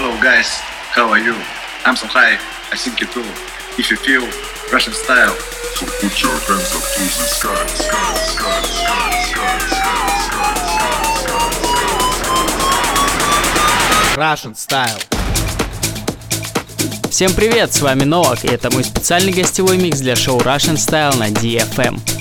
Hello guys, how are you? I'm so high, I think you too. If you feel Russian style, so put your hands up to the sky, sky, sky, sky, sky, sky, sky, Russian Style. Всем привет, с вами Новак, и это мой специальный гостевой микс для шоу Russian Style на DFM.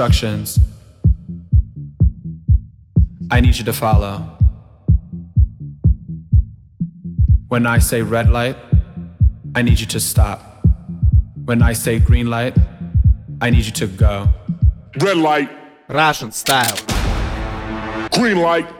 Instructions I need you to follow. When I say red light, I need you to stop. When I say green light, I need you to go. Red light. Russian style. Green light.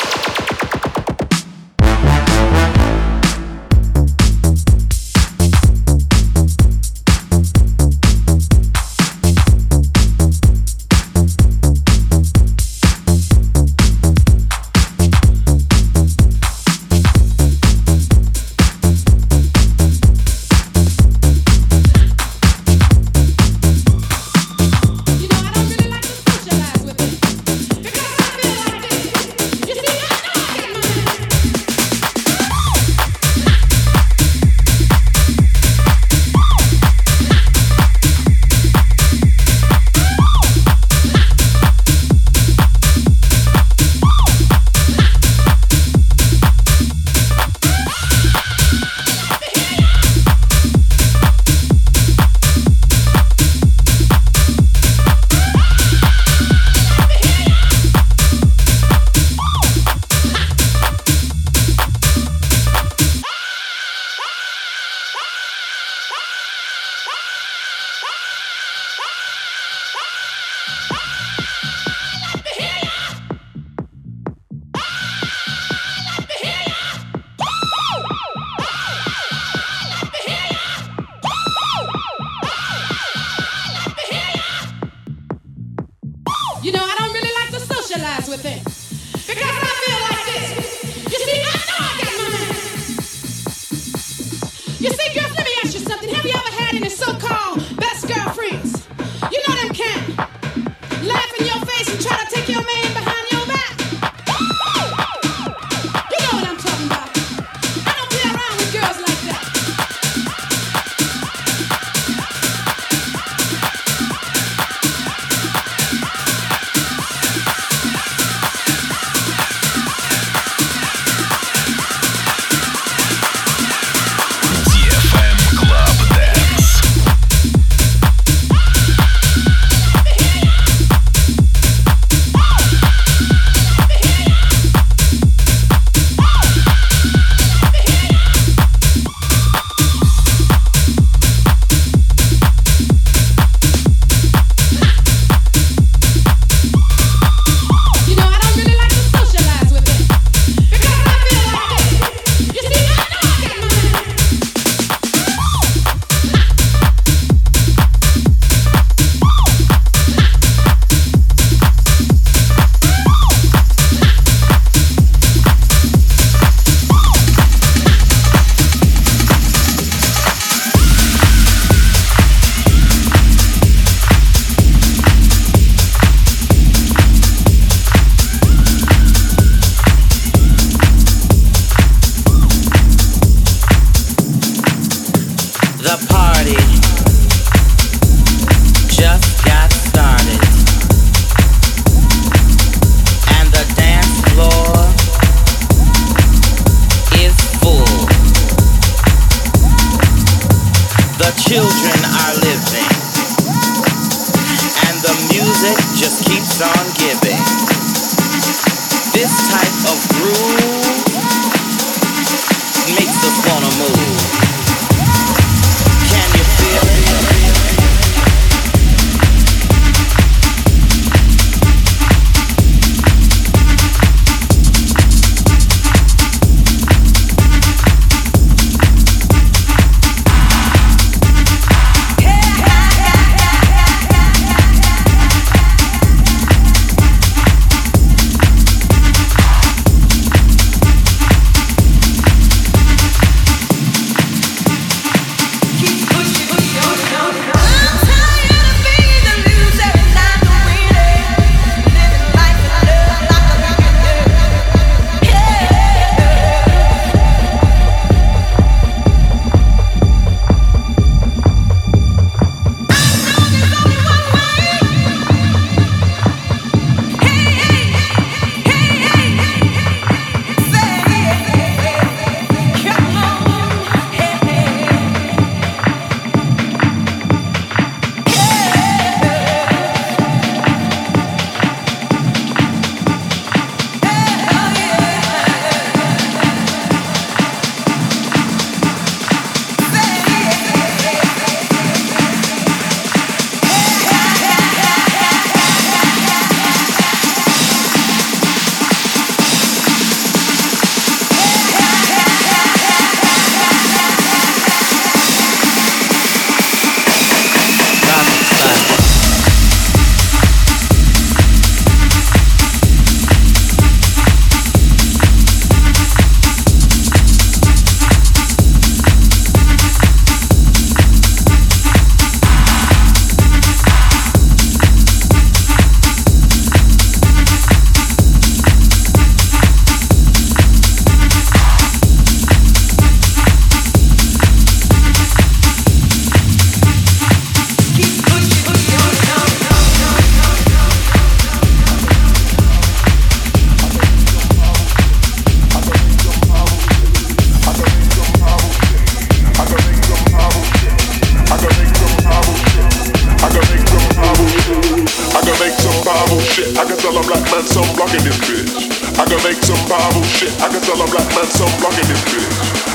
Bible shit. I can tell I'm black, man, so this bitch.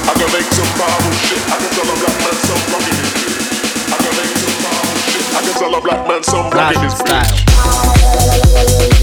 I can make some shit. I can tell I'm black, man, so this bitch. I can make some shit. I can tell I'm black, man, so this bitch.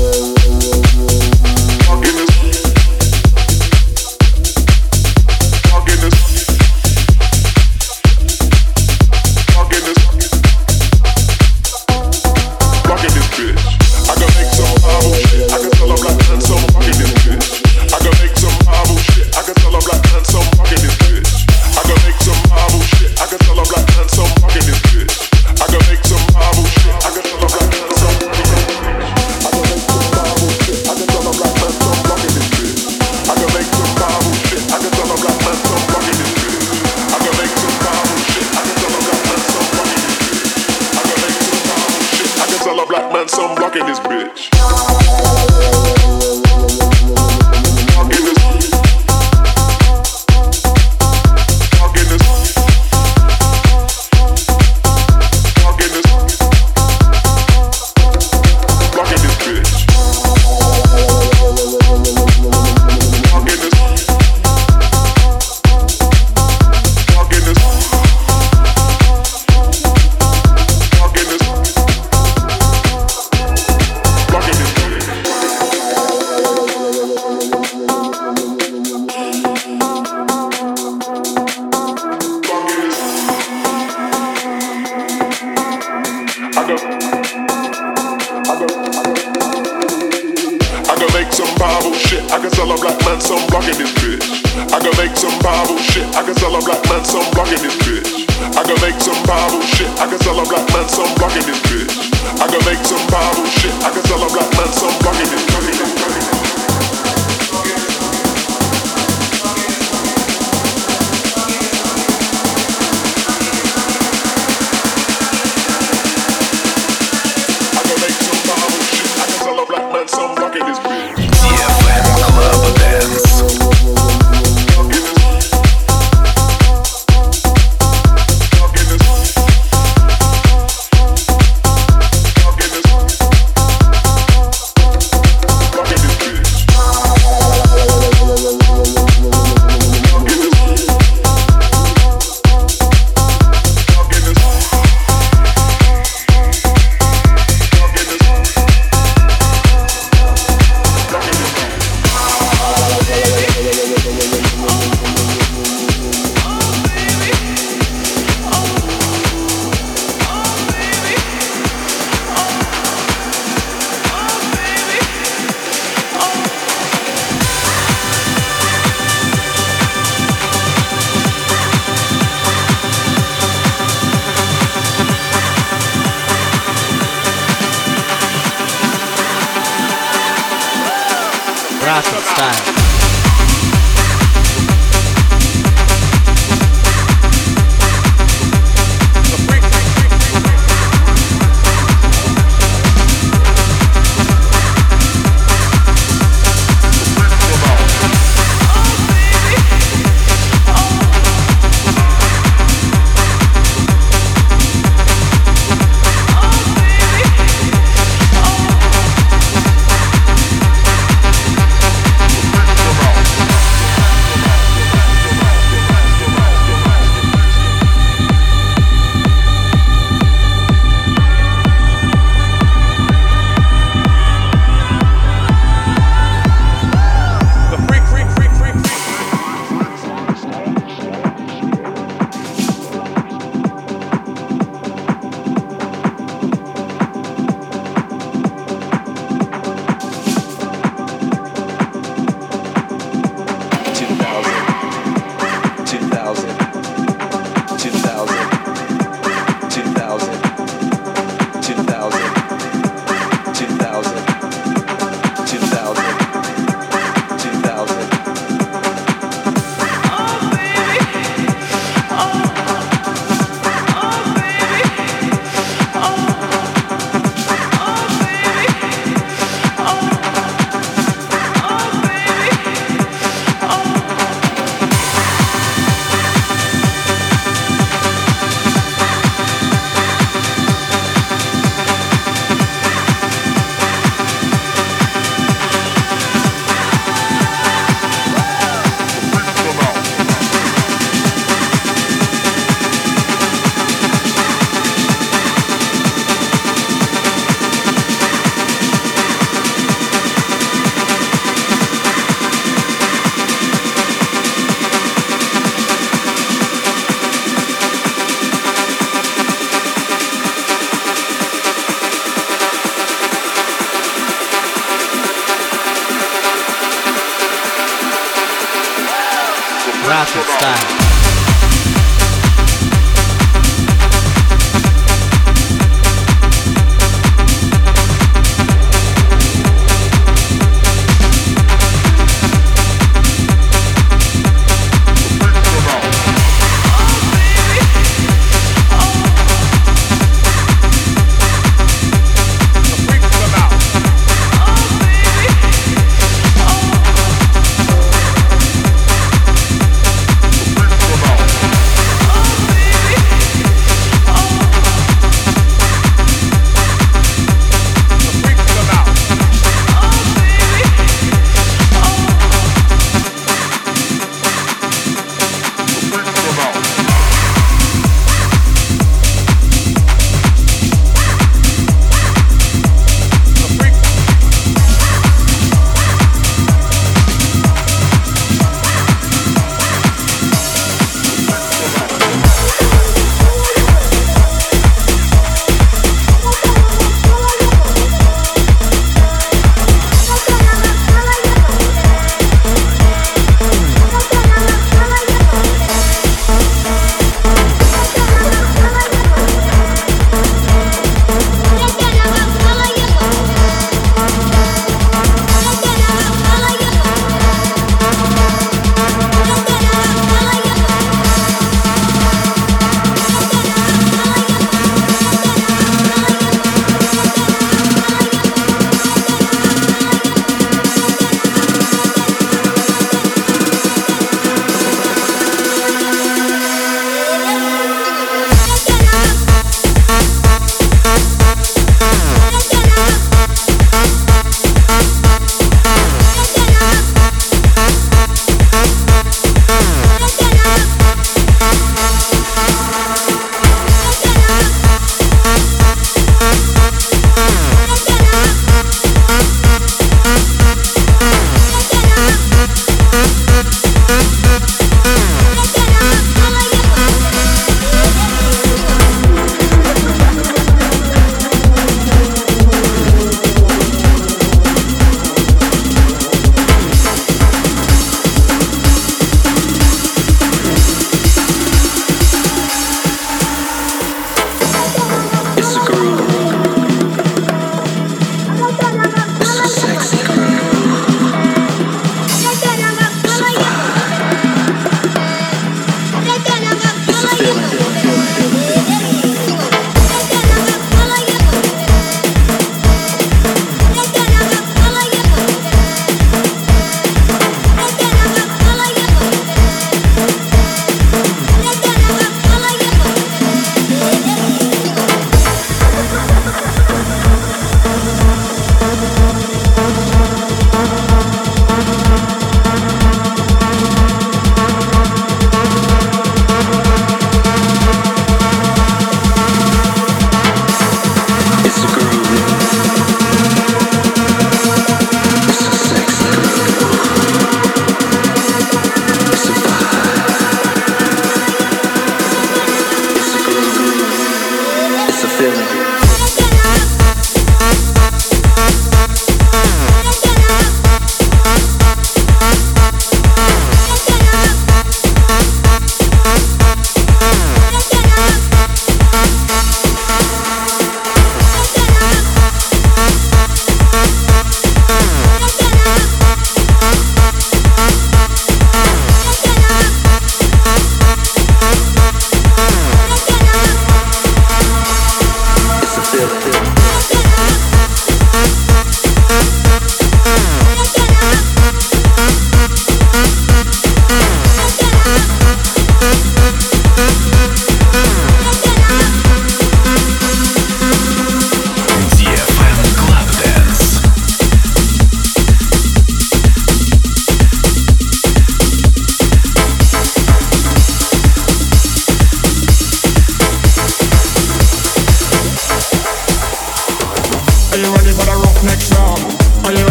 some rock in this bitch. I can make some Bible shit. I can celebrate, let some rock in this bitch.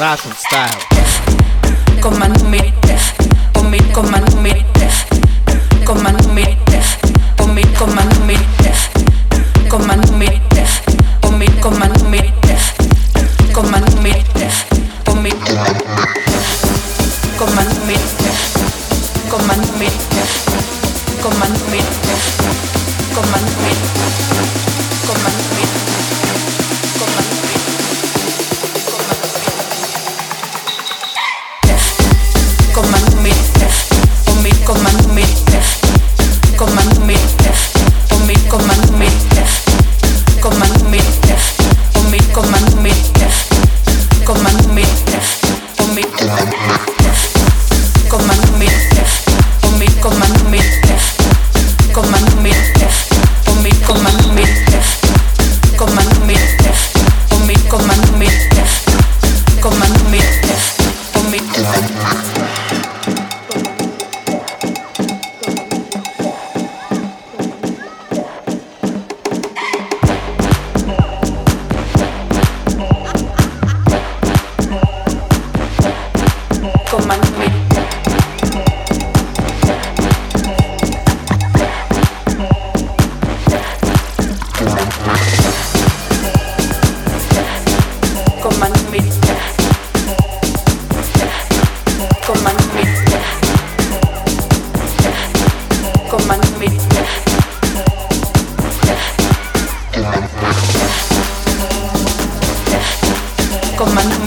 Russian style. Command me, commit, command me, command me, commit, command me, command me.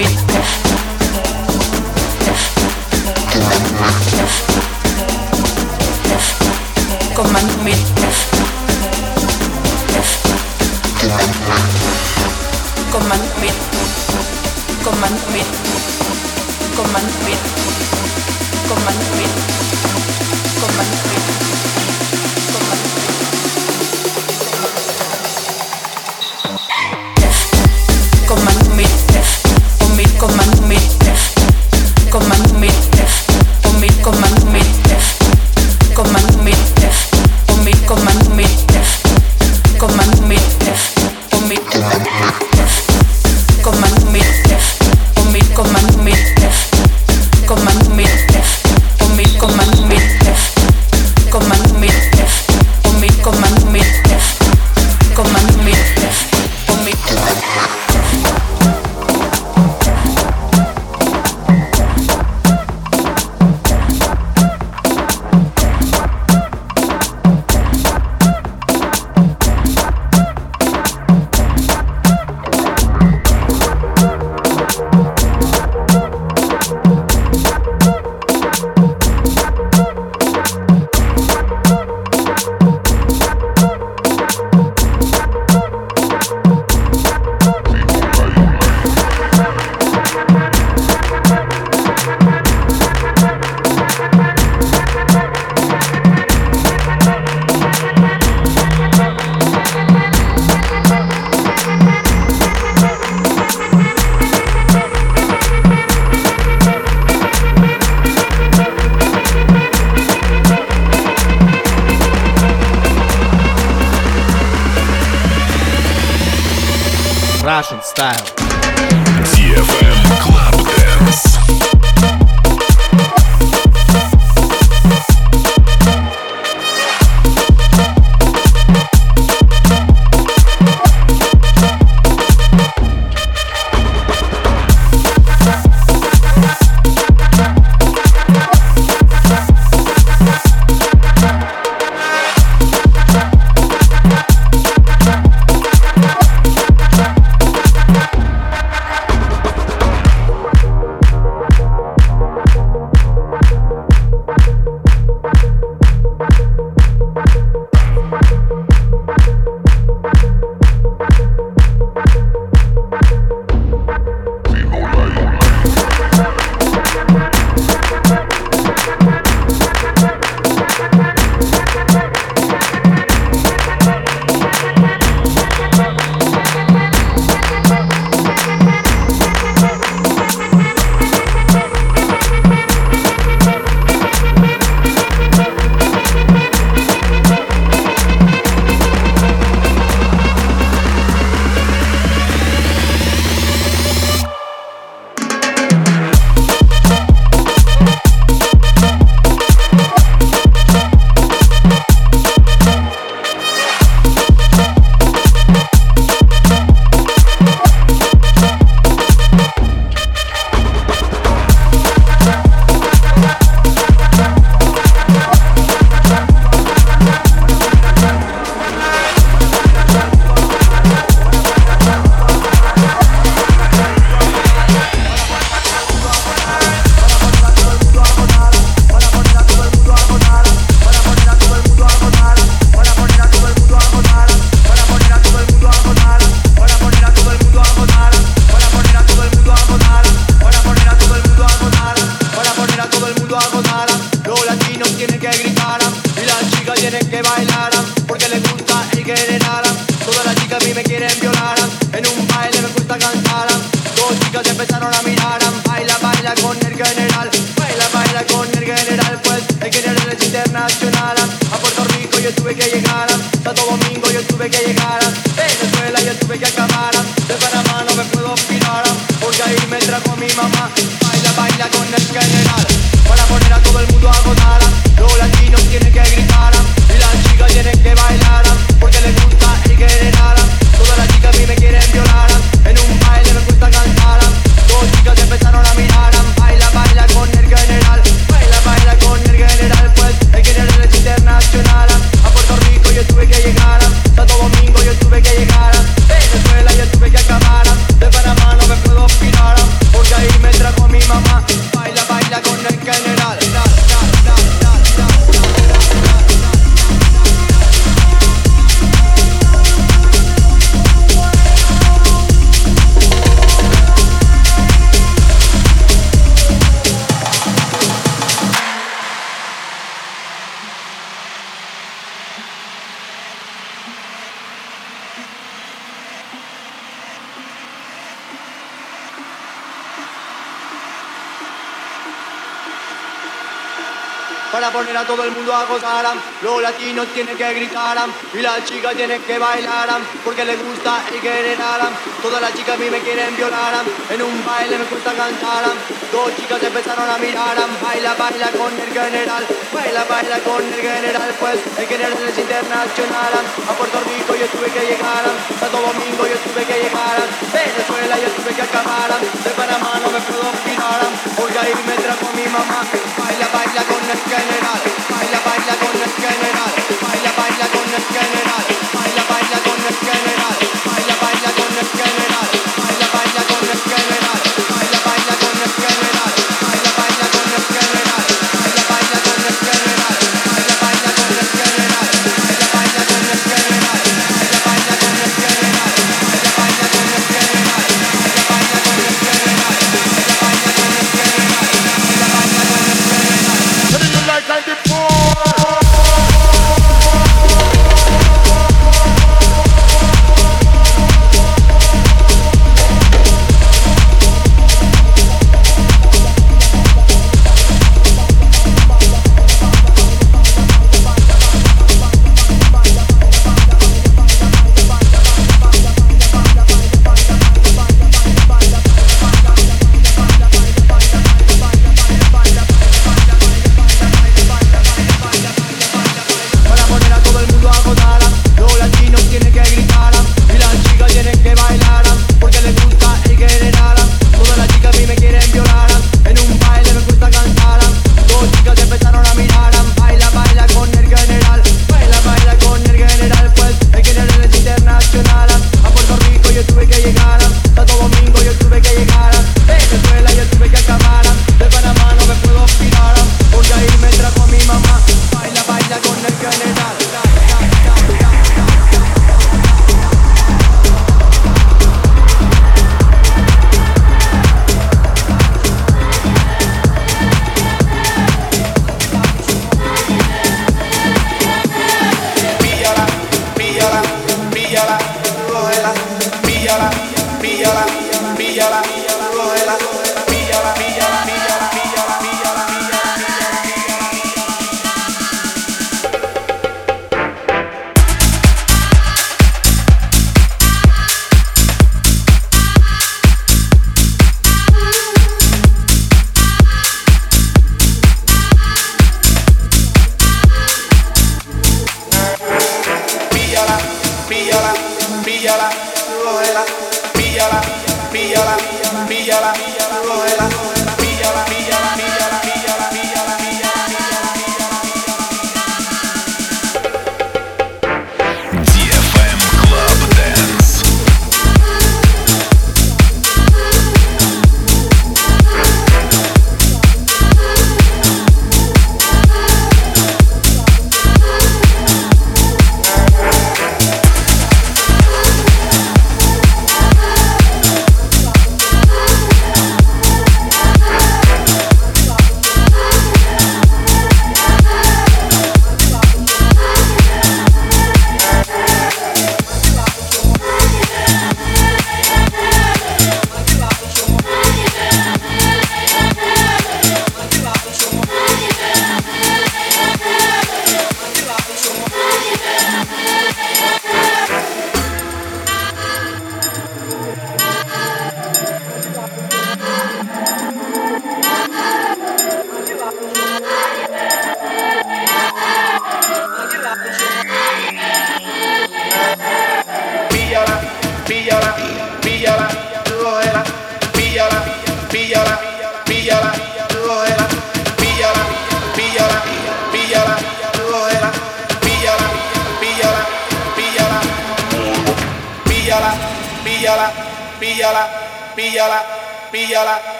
me. Eduardo Zara. los latinos tienen que gritar y las chicas tienen que bailar porque les gusta el general. Todas las chicas a mí me quieren violar, en un baile me gusta cantar. Dos chicas empezaron a mirar, baila, baila con el general, baila, baila con el general, pues el general es internacional. A Puerto Rico yo tuve que llegar, Santo Domingo yo tuve que llegar, Venezuela yo tuve que acabar, de Panamá no me puedo tirar, porque ahí me trajo mi mamá. Baila, baila con el general, baila, baila con el general, baila, baila con el general.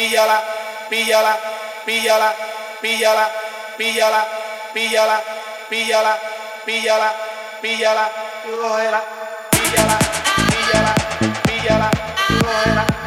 píllala, píllala, píllala, píllala, píllala, píllala, píllala, píllala, píllala, tú cógela, píllala, píllala, píllala, tú cógela.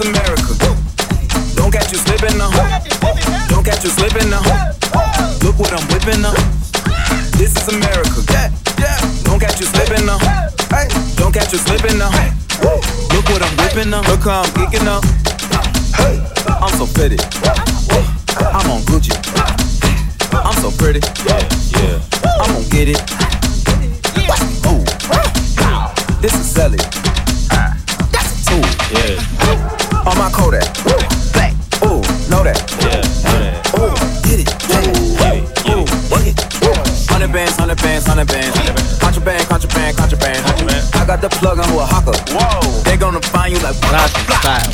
Is America. Don't catch you slipping now. Don't catch you slipping now. Look what I'm whipping now. This is America. Don't catch you slipping now. Don't catch you slipping now. Look what I'm whipping now. Look how I'm geeking now. I'm so pretty. I'm on Gucci. I'm so pretty. Yeah, yeah. I'm gonna get it. This is Sally. That's a tool. Yeah. On my Kodak. Black. Ooh, know that. Yeah, Ooh, get it. Yeah. Ooh, work it. Hundred bands, hundred bands, hundred bands. Contraband, contraband, contraband. I got the plug on Oaxaca. Whoa. They gonna find you like Russian Style.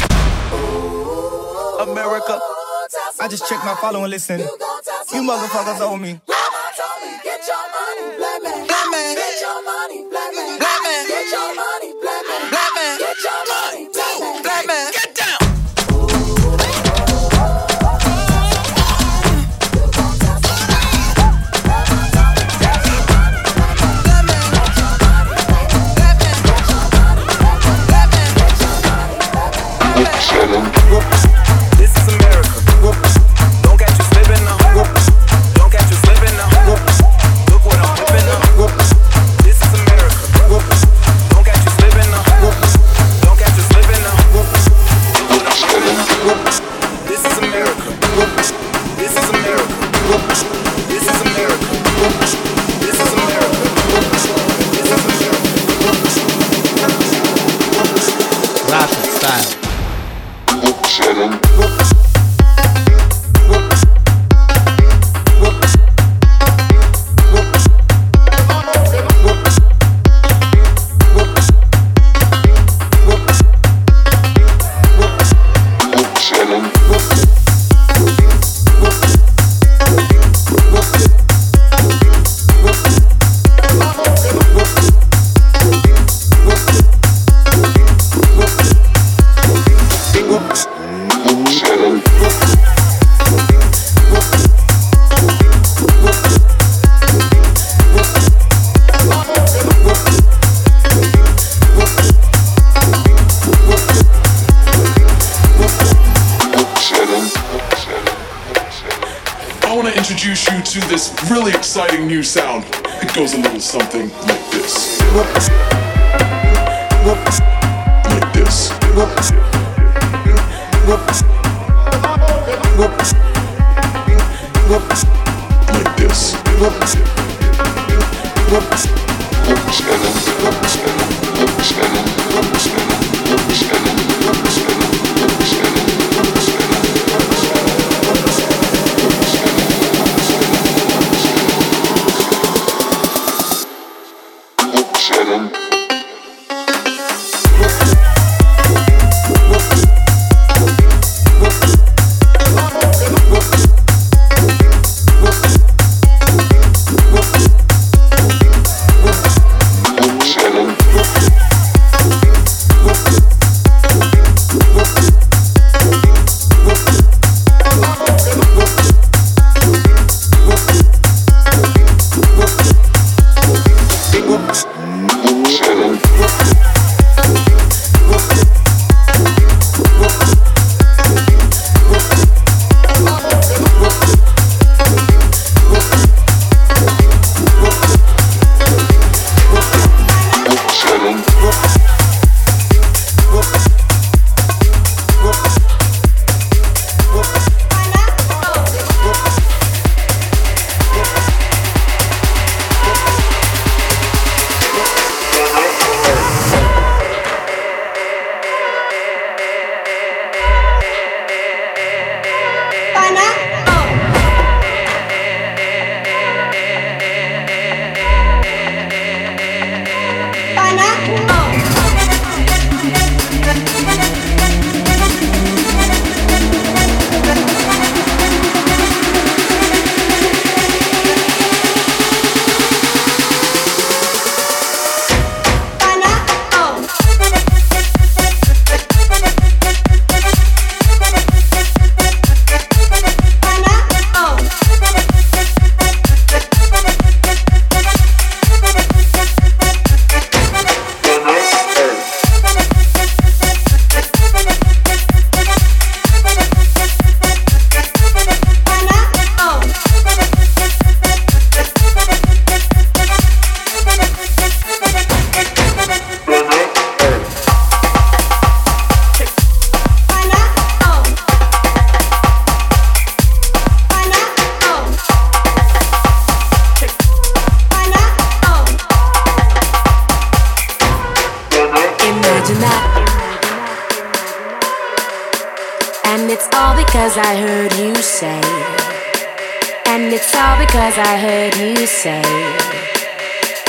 America. I just checked my follow and listen. You motherfuckers owe me. Get your money, black man. Black man. Get your money, black man. Black man. Get your money, black man. Black man. Get your money, black man. Black man.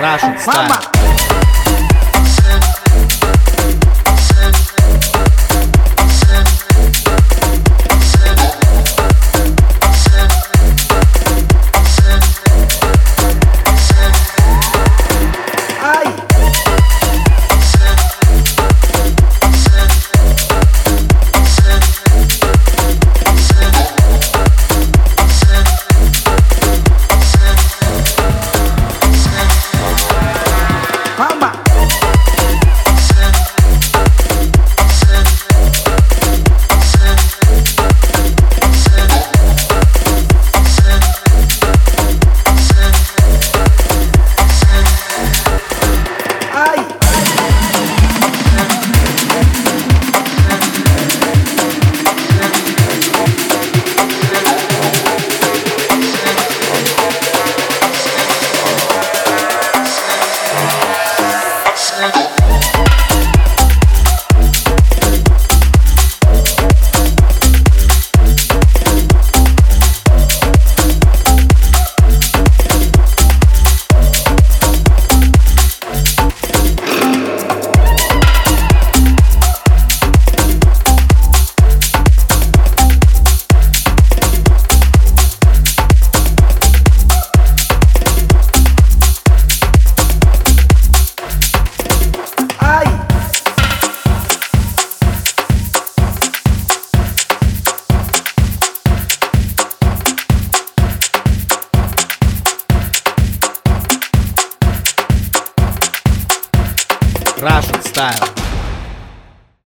Russian style.